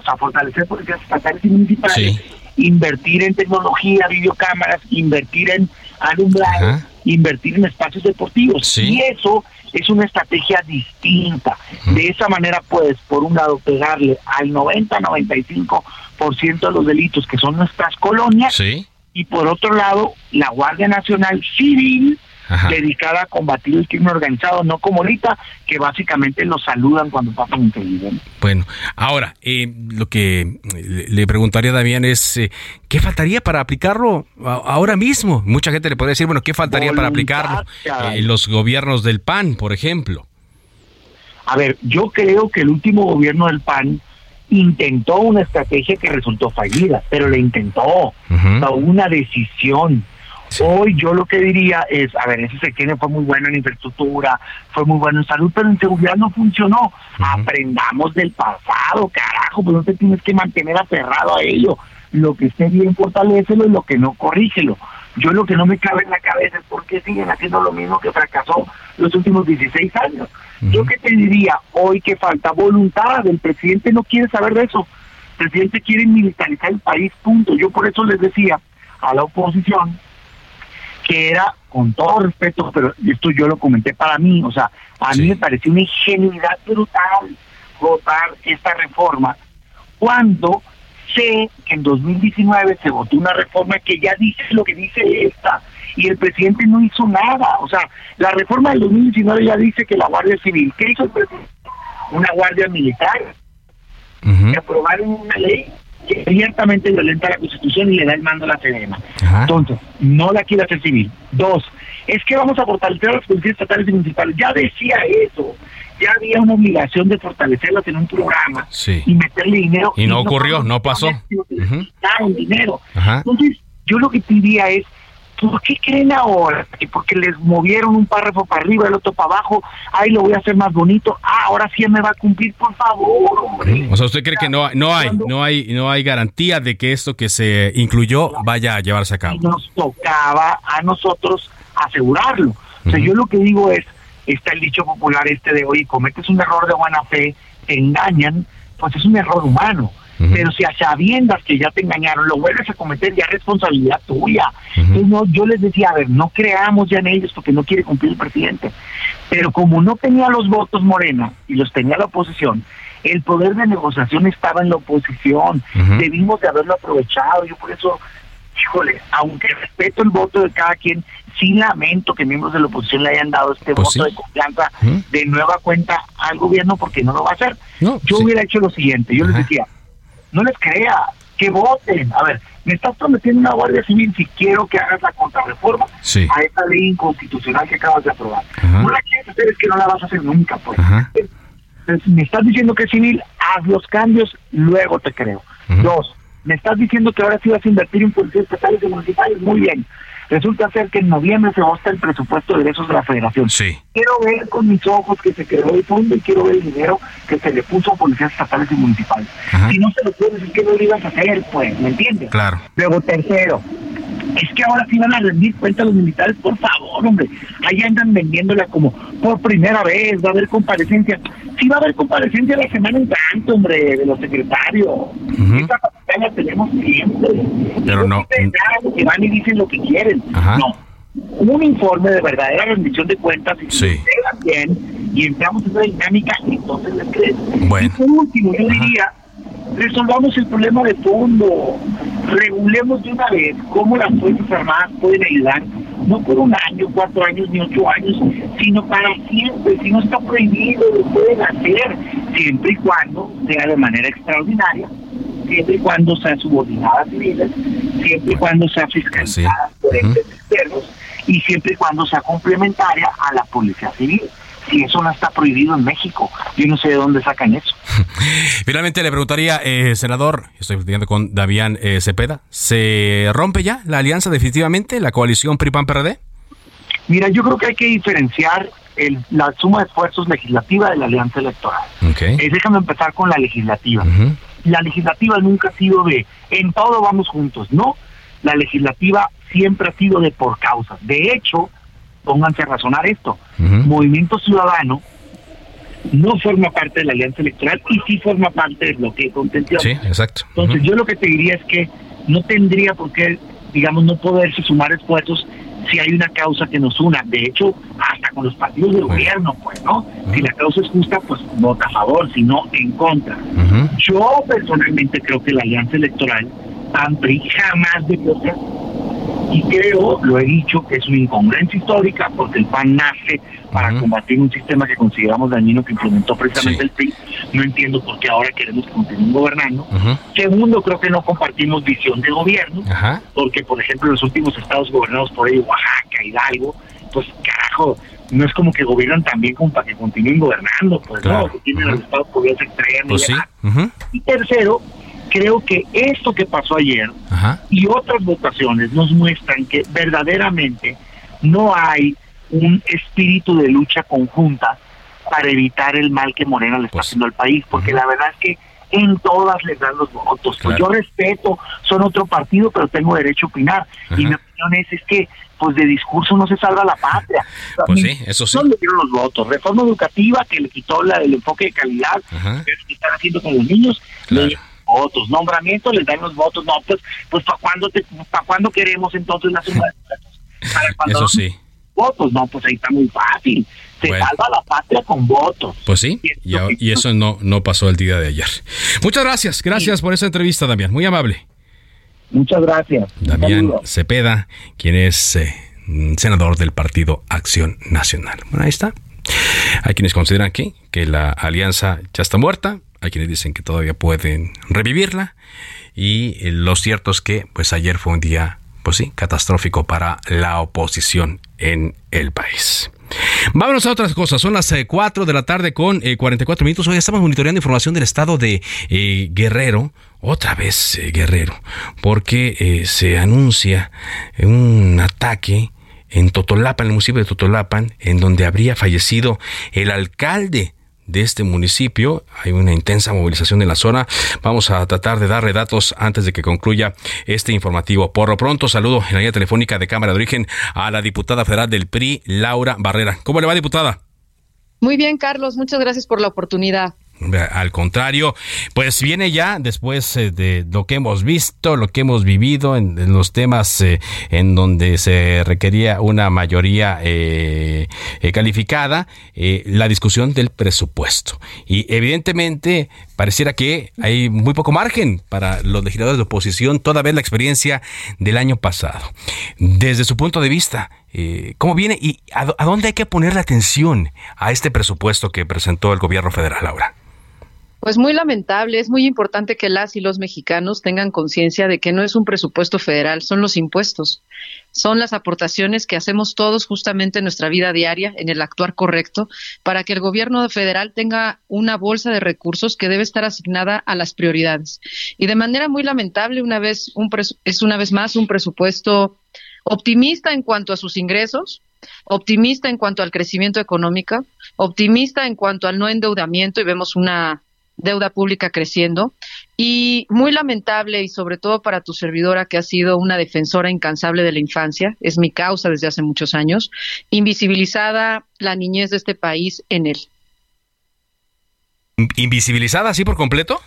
a fortalecer policías estatales y municipales, invertir en tecnología, videocámaras, invertir en alumbrado, invertir en espacios deportivos. Y eso es una estrategia distinta. De esa manera puedes, por un lado, pegarle al 90-95% de los delitos que son nuestras colonias, y por otro lado, la Guardia Nacional Civil dedicada a combatir el crimen organizado, no como ahorita, que básicamente lo saludan cuando pasan un crimen. Bueno, ahora, eh, lo que le preguntaría a Damián es, eh, ¿qué faltaría para aplicarlo ahora mismo? Mucha gente le puede decir, bueno, ¿qué faltaría para aplicarlo en los gobiernos del PAN, por ejemplo? A ver, yo creo que el último gobierno del PAN intentó una estrategia que resultó fallida, pero le intentó, una decisión. Hoy yo lo que diría es, a ver, ese Sekine fue muy bueno en infraestructura, fue muy bueno en salud, pero en seguridad no funcionó. Aprendamos del pasado, carajo, pues no te tienes que mantener aferrado a ello. Lo que esté bien, fortalecelo y lo que no, corrígelo. Yo lo que no me cabe en la cabeza es por qué siguen haciendo lo mismo que fracasó los últimos 16 años. Yo que te diría hoy que falta voluntad, el presidente no quiere saber de eso. El presidente quiere militarizar el país, punto. Yo por eso les decía a la oposición que era, con todo respeto, pero esto yo lo comenté para mí, o sea, a mí me pareció una ingenuidad brutal votar esta reforma cuando sé que en 2019 se votó una reforma que ya dice lo que dice esta y el presidente no hizo nada. O sea, la reforma del 2019 ya dice que la Guardia Civil, ¿qué hizo el presidente? Una Guardia Militar. Que aprobaron una ley que abiertamente violenta la Constitución y le da el mando a la Sedena. Entonces, no la quiere hacer civil. Dos, es que vamos a fortalecer a las policías estatales y municipales. Ya decía eso ya había una obligación de fortalecerlas en un programa y meterle dinero. Y no, ocurrió, no, pasó. dinero. Entonces, yo lo que diría es, ¿por qué creen ahora? Que porque les movieron un párrafo para arriba, el otro para abajo, ahí lo voy a hacer más bonito, ah, ahora sí me va a cumplir, por favor, hombre. O sea, ¿usted cree que no, no hay, no hay, no hay garantía de que esto que se incluyó vaya a llevarse a cabo? Nos tocaba a nosotros asegurarlo. O sea, yo lo que digo es, está el dicho popular este de hoy, cometes un error de buena fe, te engañan, pues es un error humano. Pero si a sabiendas que ya te engañaron, lo vuelves a cometer, ya es responsabilidad tuya. Entonces, no, yo les decía, a ver, no creamos ya en ellos porque no quiere cumplir el presidente. Pero como no tenía los votos Morena y los tenía la oposición, el poder de negociación estaba en la oposición. Debimos de haberlo aprovechado. Yo por eso, híjole, aunque respeto el voto de cada quien, sí lamento que miembros de la oposición le hayan dado este pues voto de confianza de nueva cuenta al gobierno porque no lo va a hacer. yo hubiera hecho lo siguiente, yo les decía, no les crea, que voten. A ver, me estás prometiendo una Guardia Civil si quiero que hagas la contrarreforma a esta ley inconstitucional que acabas de aprobar. No la quieres hacer, es que no la vas a hacer nunca. Pues. Me estás diciendo que es civil, haz los cambios, luego te creo. Dos, me estás diciendo que ahora sí vas a invertir en policías estatales y municipales, muy bien. Resulta ser que en noviembre se va el presupuesto de derechos de la federación. Sí. Quiero ver con mis ojos que se creó el fondo y quiero ver el dinero que se le puso a policías estatales y municipales. Si no se lo puedes decir que no lo ibas a hacer, pues, ¿me entiendes? Claro. Luego, tercero, es que ahora sí van a rendir cuenta los militares, por favor, hombre. Ahí andan vendiéndola como por primera vez, va a haber comparecencia. Sí va a haber comparecencia la semana en tanto, hombre, de los secretarios. Esa tenemos siempre. Pero no. Que van y dicen lo que quieren. No. Un informe de verdadera rendición de cuentas y sí. se bien y entramos en una dinámica, entonces les crees. Bueno. Y por último, yo diría resolvamos el problema de fondo, regulemos de una vez cómo las Fuerzas Armadas pueden ayudar, no por un año, cuatro años, ni ocho años, sino para siempre, si no está prohibido, lo pueden hacer, siempre y cuando sea de manera extraordinaria, siempre y cuando sea subordinada a civiles, siempre y cuando sea fiscalizada por entes externos y siempre y cuando sea complementaria a la policía civil si eso no está prohibido en México. Yo no sé de dónde sacan eso. [laughs] Finalmente le preguntaría, eh, senador, estoy platicando con Davián eh, Cepeda, ¿se rompe ya la alianza definitivamente, la coalición PRI-PAN-PRD? Mira, yo creo que hay que diferenciar el, la suma de esfuerzos legislativa de la alianza electoral. Okay. Eh, déjame empezar con la legislativa. La legislativa nunca ha sido de en todo vamos juntos, no. La legislativa siempre ha sido de por causa. De hecho, pónganse a razonar esto. Movimiento Ciudadano no forma parte de la alianza electoral y sí forma parte del bloqueo de contención. Sí, exacto. Entonces yo lo que te diría es que no tendría por qué, digamos, no poderse sumar esfuerzos si hay una causa que nos una. De hecho, hasta con los partidos de gobierno, pues, ¿no? Si la causa es justa, pues vota a favor, si no, en contra. Yo personalmente creo que la alianza electoral, jamás debió ser Y creo, lo he dicho, que es una incongruencia histórica porque el PAN nace para combatir un sistema que consideramos dañino que implementó precisamente el PRI. No entiendo por qué ahora queremos que continúen gobernando. Segundo, creo que no compartimos visión de gobierno, porque, por ejemplo, los últimos estados gobernados por ahí, Oaxaca, Hidalgo, pues carajo, no es como que gobiernan también como para que continúen gobernando, pues no, que tienen los estados poderes extremos. Pues y tercero, creo que esto que pasó ayer y otras votaciones nos muestran que verdaderamente no hay un espíritu de lucha conjunta para evitar el mal que Morena le está Pues, haciendo al país, porque la verdad es que en todas les dan los votos. Pues yo respeto, son otro partido, pero tengo derecho a opinar. Y mi opinión es, es que pues de discurso no se salva la patria. [laughs] Pues sí, eso sí. No le dieron los votos. Reforma educativa que le quitó la, el enfoque de calidad, que es lo que están haciendo con los niños, le votos. Nombramiento les dan los votos. No, pues, pues ¿para cuándo, te- pa' cuándo queremos entonces la suma de? [laughs] Para cuando Eso sí. votos, no, pues ahí está muy fácil. Se Bueno. salva la patria con votos. Pues sí, y, y eso no, no pasó el día de ayer. Muchas gracias, gracias por esa entrevista, Damián, muy amable. Muchas gracias. Damián Cepeda, quien es eh, mm, senador del Partido Acción Nacional. Bueno, ahí está. Hay quienes consideran que, que la alianza ya está muerta, hay quienes dicen que todavía pueden revivirla, y eh, lo cierto es que pues ayer fue un día, pues sí, catastrófico para la oposición en el país. Vámonos a otras cosas. Son las 4 de la tarde con eh, 44 minutos. Hoy estamos monitoreando información del estado de eh, Guerrero. Otra vez eh, Guerrero. Porque eh, se anuncia un ataque en Totolapan, el municipio de Totolapan, en donde habría fallecido el alcalde de este municipio. Hay una intensa movilización en la zona. Vamos a tratar de darle datos antes de que concluya este informativo. Por lo pronto, saludo en la línea telefónica de Cámara de Origen a la diputada federal del PRI, Laura Barrera. ¿Cómo le va, diputada? Muy bien, Carlos, muchas gracias por la oportunidad. Al contrario, pues viene ya después eh, de lo que hemos visto, lo que hemos vivido en, los temas eh, en donde se requería una mayoría eh, calificada, la discusión del presupuesto. Y evidentemente pareciera que hay muy poco margen para los legisladores de oposición, toda vez la experiencia del año pasado. Desde su punto de vista, eh, ¿cómo viene y a, dónde hay que poner la atención a este presupuesto que presentó el gobierno federal ahora? Pues muy lamentable, es muy importante que las y los mexicanos tengan conciencia de que no es un presupuesto federal, son los impuestos, son las aportaciones que hacemos todos justamente en nuestra vida diaria, en el actuar correcto, para que el gobierno federal tenga una bolsa de recursos que debe estar asignada a las prioridades. Y de manera muy lamentable, una vez un es una vez más un presupuesto optimista en cuanto a sus ingresos, optimista en cuanto al crecimiento económico, optimista en cuanto al no endeudamiento y vemos una deuda pública creciendo y muy lamentable y sobre todo para tu servidora que ha sido una defensora incansable de la infancia, es mi causa desde hace muchos años, invisibilizada la niñez de este país en él. ¿Invisibilizada así por completo?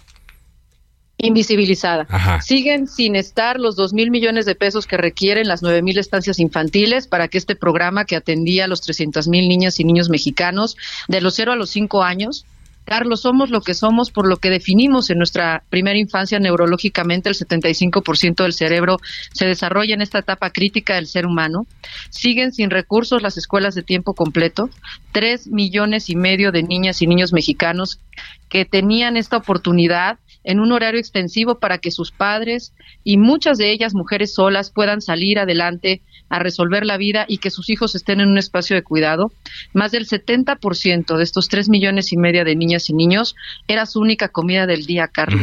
invisibilizada. Ajá. Siguen sin estar los dos mil millones de pesos que requieren las nueve mil estancias infantiles para que este programa que atendía a los 300 mil niñas y niños mexicanos de los cero a los cinco años Carlos, somos lo que somos por lo que definimos en nuestra primera infancia neurológicamente, el 75% del cerebro se desarrolla en esta etapa crítica del ser humano. Siguen sin recursos las escuelas de tiempo completo. Tres millones y medio de niñas y niños mexicanos que tenían esta oportunidad en un horario extensivo para que sus padres y muchas de ellas mujeres solas puedan salir adelante a resolver la vida y que sus hijos estén en un espacio de cuidado. Más del 70% de estos tres millones y media de niñas y niños era su única comida del día, Carlos.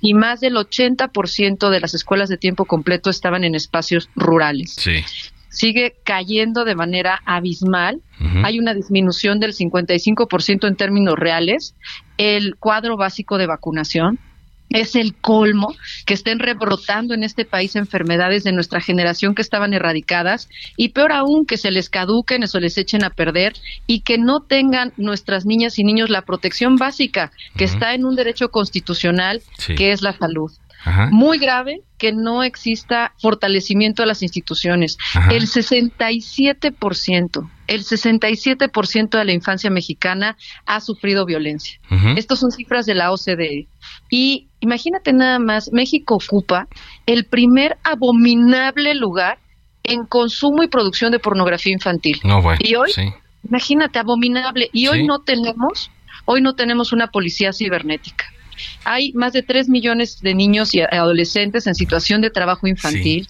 Y más del 80% de las escuelas de tiempo completo estaban en espacios rurales. Sí. Sigue cayendo de manera abismal. Hay una disminución del 55% en términos reales. El cuadro básico de vacunación, es el colmo que estén rebrotando en este país enfermedades de nuestra generación que estaban erradicadas y peor aún que se les caduquen o se les echen a perder y que no tengan nuestras niñas y niños la protección básica que está en un derecho constitucional Sí. que es la salud. Ajá. Muy grave que no exista fortalecimiento de las instituciones. Ajá. El 67%, el 67% de la infancia mexicana ha sufrido violencia. Ujú. Estas son cifras de la OCDE. Y imagínate nada más, México ocupa el primer abominable lugar en consumo y producción de pornografía infantil. No, bueno, y hoy, sí. imagínate, abominable. Y hoy no tenemos, hoy no tenemos una policía cibernética. Hay más de 3 millones de niños y adolescentes en situación de trabajo infantil.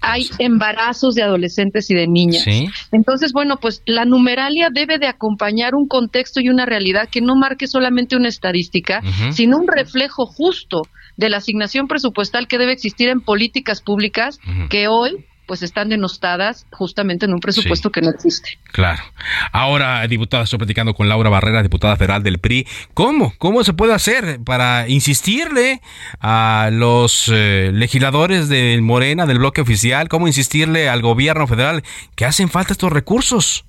Hay embarazos de adolescentes y de niñas. Sí. Entonces, bueno, pues la numeralia debe de acompañar un contexto y una realidad que no marque solamente una estadística, sino un reflejo justo de la asignación presupuestal que debe existir en políticas públicas que hoy pues están denostadas justamente en un presupuesto que no existe. Claro. Ahora, diputada, estoy platicando con Laura Barrera, diputada federal del PRI. ¿Cómo? ¿Cómo se puede hacer para insistirle a los eh, legisladores de Morena, del bloque oficial? ¿Cómo insistirle al gobierno federal que hacen falta estos recursos?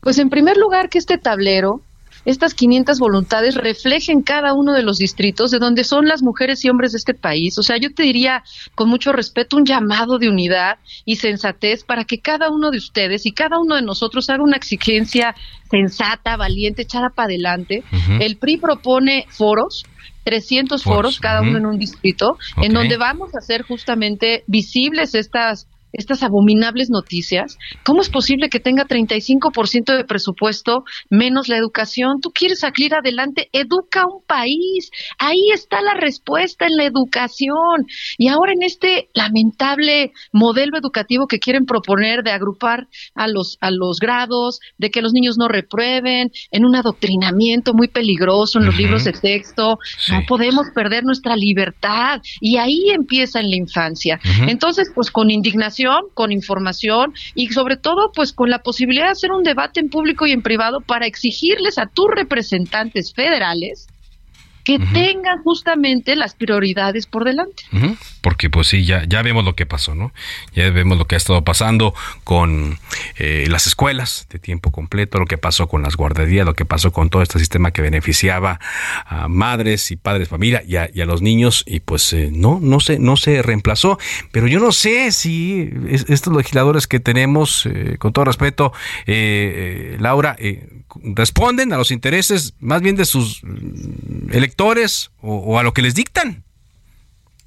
Pues en primer lugar que este tablero, estas 500 voluntades reflejen cada uno de los distritos de donde son las mujeres y hombres de este país. O sea, yo te diría con mucho respeto un llamado de unidad y sensatez para que cada uno de ustedes y cada uno de nosotros haga una exigencia sensata, valiente, echada para adelante. El PRI propone foros. 300 foros, Foros, cada uno en un distrito, en donde vamos a hacer justamente visibles estas estas abominables noticias. ¿Cómo es posible que tenga 35% de presupuesto menos la educación? Tú quieres salir adelante, educa un país. Ahí está la respuesta en la educación. Y ahora en este lamentable modelo educativo que quieren proponer de agrupar a los a los grados, de que los niños no reprueben, en un adoctrinamiento muy peligroso en los libros de texto, no podemos perder nuestra libertad y ahí empieza en la infancia. Entonces, pues con indignación, con información y sobre todo pues con la posibilidad de hacer un debate en público y en privado para exigirles a tus representantes federales que tengan justamente las prioridades por delante. Porque pues sí, ya, ya vemos lo que pasó, ¿no? Ya vemos lo que ha estado pasando con eh, las escuelas de tiempo completo, lo que pasó con las guarderías, lo que pasó con todo este sistema que beneficiaba a madres y padres familia y a, y a los niños y pues eh, no, no se, no se reemplazó. Pero yo no sé si es- estos legisladores que tenemos, eh, con todo respeto, eh, eh, Laura, eh, responden a los intereses más bien de sus mm, o- o a lo que les dictan.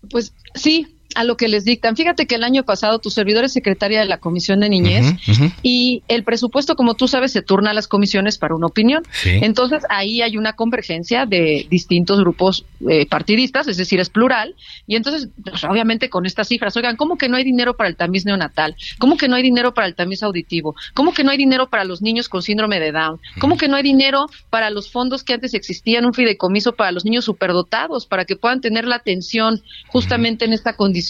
Pues sí, a lo que les dictan. Fíjate que el año pasado tu servidor es secretaria de la Comisión de Niñez y el presupuesto, como tú sabes, se turna a las comisiones para una opinión. Sí. Entonces ahí hay una convergencia de distintos grupos eh, partidistas, es decir, es plural. Y entonces, pues, obviamente con estas cifras, oigan, ¿cómo que no hay dinero para el tamiz neonatal? ¿Cómo que no hay dinero para el tamiz auditivo? ¿Cómo que no hay dinero para los niños con síndrome de Down? ¿Cómo que no hay dinero para los fondos que antes existían, un fideicomiso para los niños superdotados, para que puedan tener la atención justamente en esta condición?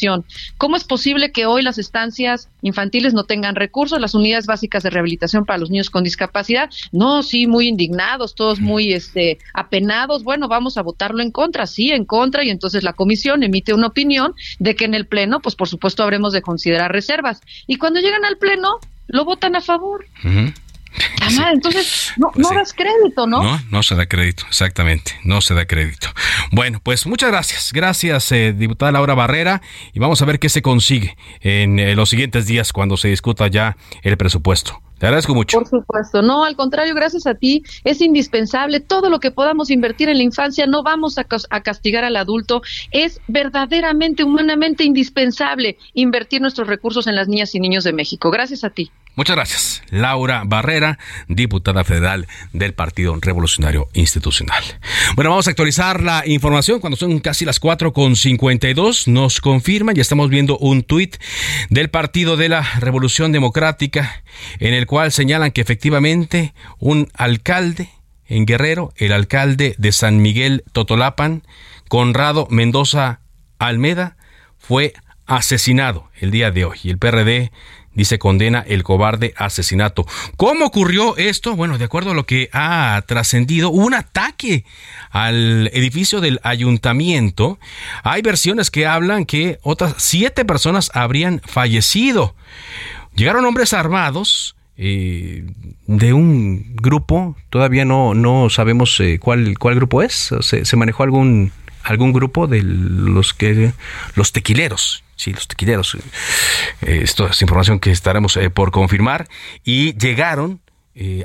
¿Cómo es posible que hoy las estancias infantiles no tengan recursos, las unidades básicas de rehabilitación para los niños con discapacidad? No, sí, muy indignados, todos muy este apenados. Bueno, vamos a votarlo en contra, sí, en contra, y entonces la comisión emite una opinión de que en el pleno, pues por supuesto habremos de considerar reservas. Y cuando llegan al pleno, lo votan a favor. Ah, entonces no, no das crédito, ¿no? No, no se da crédito, exactamente, no se da crédito. Bueno, pues muchas gracias, gracias eh, diputada Laura Barrera y vamos a ver qué se consigue en eh, los siguientes días cuando se discuta ya el presupuesto. Te agradezco mucho. Por supuesto, no, al contrario, gracias a ti es indispensable todo lo que podamos invertir en la infancia, no vamos a, a castigar al adulto, es verdaderamente, humanamente indispensable invertir nuestros recursos en las niñas y niños de México. Gracias a ti. Muchas gracias. Laura Barrera, diputada federal del Partido Revolucionario Institucional. Bueno, vamos a actualizar la información cuando son casi las 4 con 52. Nos confirman, ya estamos viendo un tuit del Partido de la Revolución Democrática en el cual señalan que efectivamente un alcalde en Guerrero, el alcalde de San Miguel Totolapan, Conrado Mendoza Almeda, fue asesinado el día de hoy. El PRD dice condena el cobarde asesinato. ¿Cómo ocurrió esto? Bueno, de acuerdo a lo que ha trascendido, un ataque al edificio del ayuntamiento. Hay versiones que hablan que otras siete personas habrían fallecido. Llegaron hombres armados eh, de un grupo, todavía no, no sabemos eh, cuál, cuál grupo es. ¿Se, manejó algún, algún grupo de los que los tequileros? Sí, los tequileros. Eh, esto es información que estaremos eh, por confirmar. Y llegaron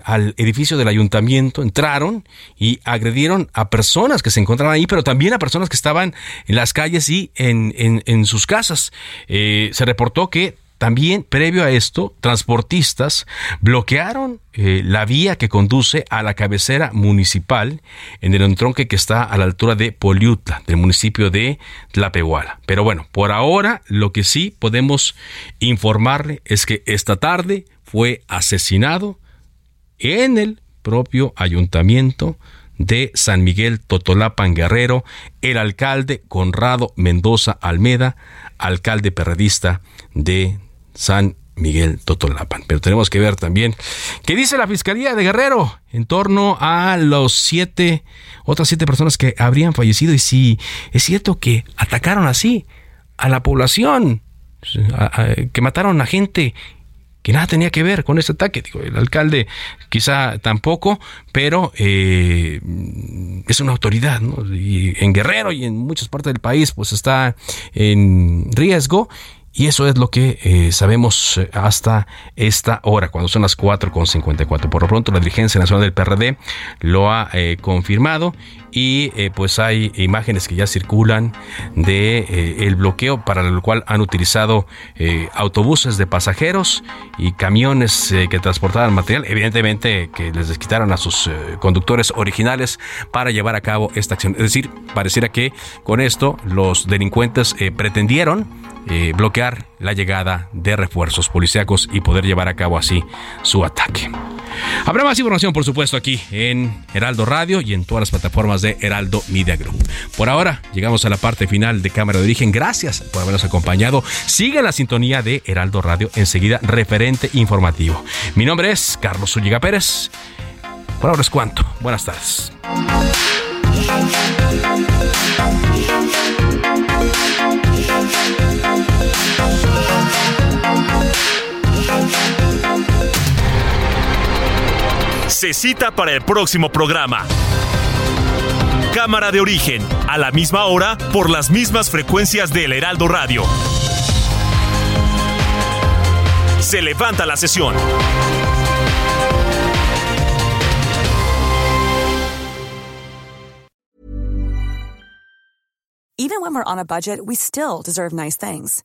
al edificio del ayuntamiento, entraron y agredieron a personas que se encontraban ahí, pero también a personas que estaban en las calles y en, en, sus casas. Se reportó que también previo a esto, transportistas bloquearon eh, la vía que conduce a la cabecera municipal en el entronque que está a la altura de Poliutla, del municipio de Tlapehuala. Pero bueno, por ahora lo que sí podemos informarle es que esta tarde fue asesinado en el propio ayuntamiento de San Miguel Totolapan Guerrero, el alcalde Conrado Mendoza Almeda, alcalde perredista de San Miguel Totolapan. Pero tenemos que ver también qué dice la Fiscalía de Guerrero en torno a los siete, otras siete personas que habrían fallecido y si es cierto que atacaron así a la población, que mataron a gente que nada tenía que ver con este ataque. Digo, el alcalde quizá tampoco, pero eh, es una autoridad, ¿no? Y en Guerrero y en muchas partes del país, pues está en riesgo y eso es lo que eh, sabemos eh, hasta esta hora, cuando son las 4.54. Por lo pronto, la dirigencia nacional del PRD lo ha eh, confirmado y pues hay imágenes que ya circulan de el bloqueo para el cual han utilizado autobuses de pasajeros y camiones que transportaban material. Evidentemente que les desquitaron a sus conductores originales para llevar a cabo esta acción. Es decir, pareciera que con esto los delincuentes pretendieron eh, la llegada de refuerzos policíacos y poder llevar a cabo así su ataque. Habrá más información, por supuesto, aquí en Heraldo Radio y en todas las plataformas de Heraldo Media Group. Por ahora, llegamos a la parte final de Cámara de Origen. Gracias por habernos acompañado. Sigue la sintonía de Heraldo Radio, enseguida referente informativo. Mi nombre es Carlos Ulliga Pérez. Por ahora es cuanto. Buenas tardes. Se cita para el próximo programa. Cámara de origen, a la misma hora, por las mismas frecuencias del Heraldo Radio. Se levanta la sesión. Even when we're on a budget, we still deserve nice things.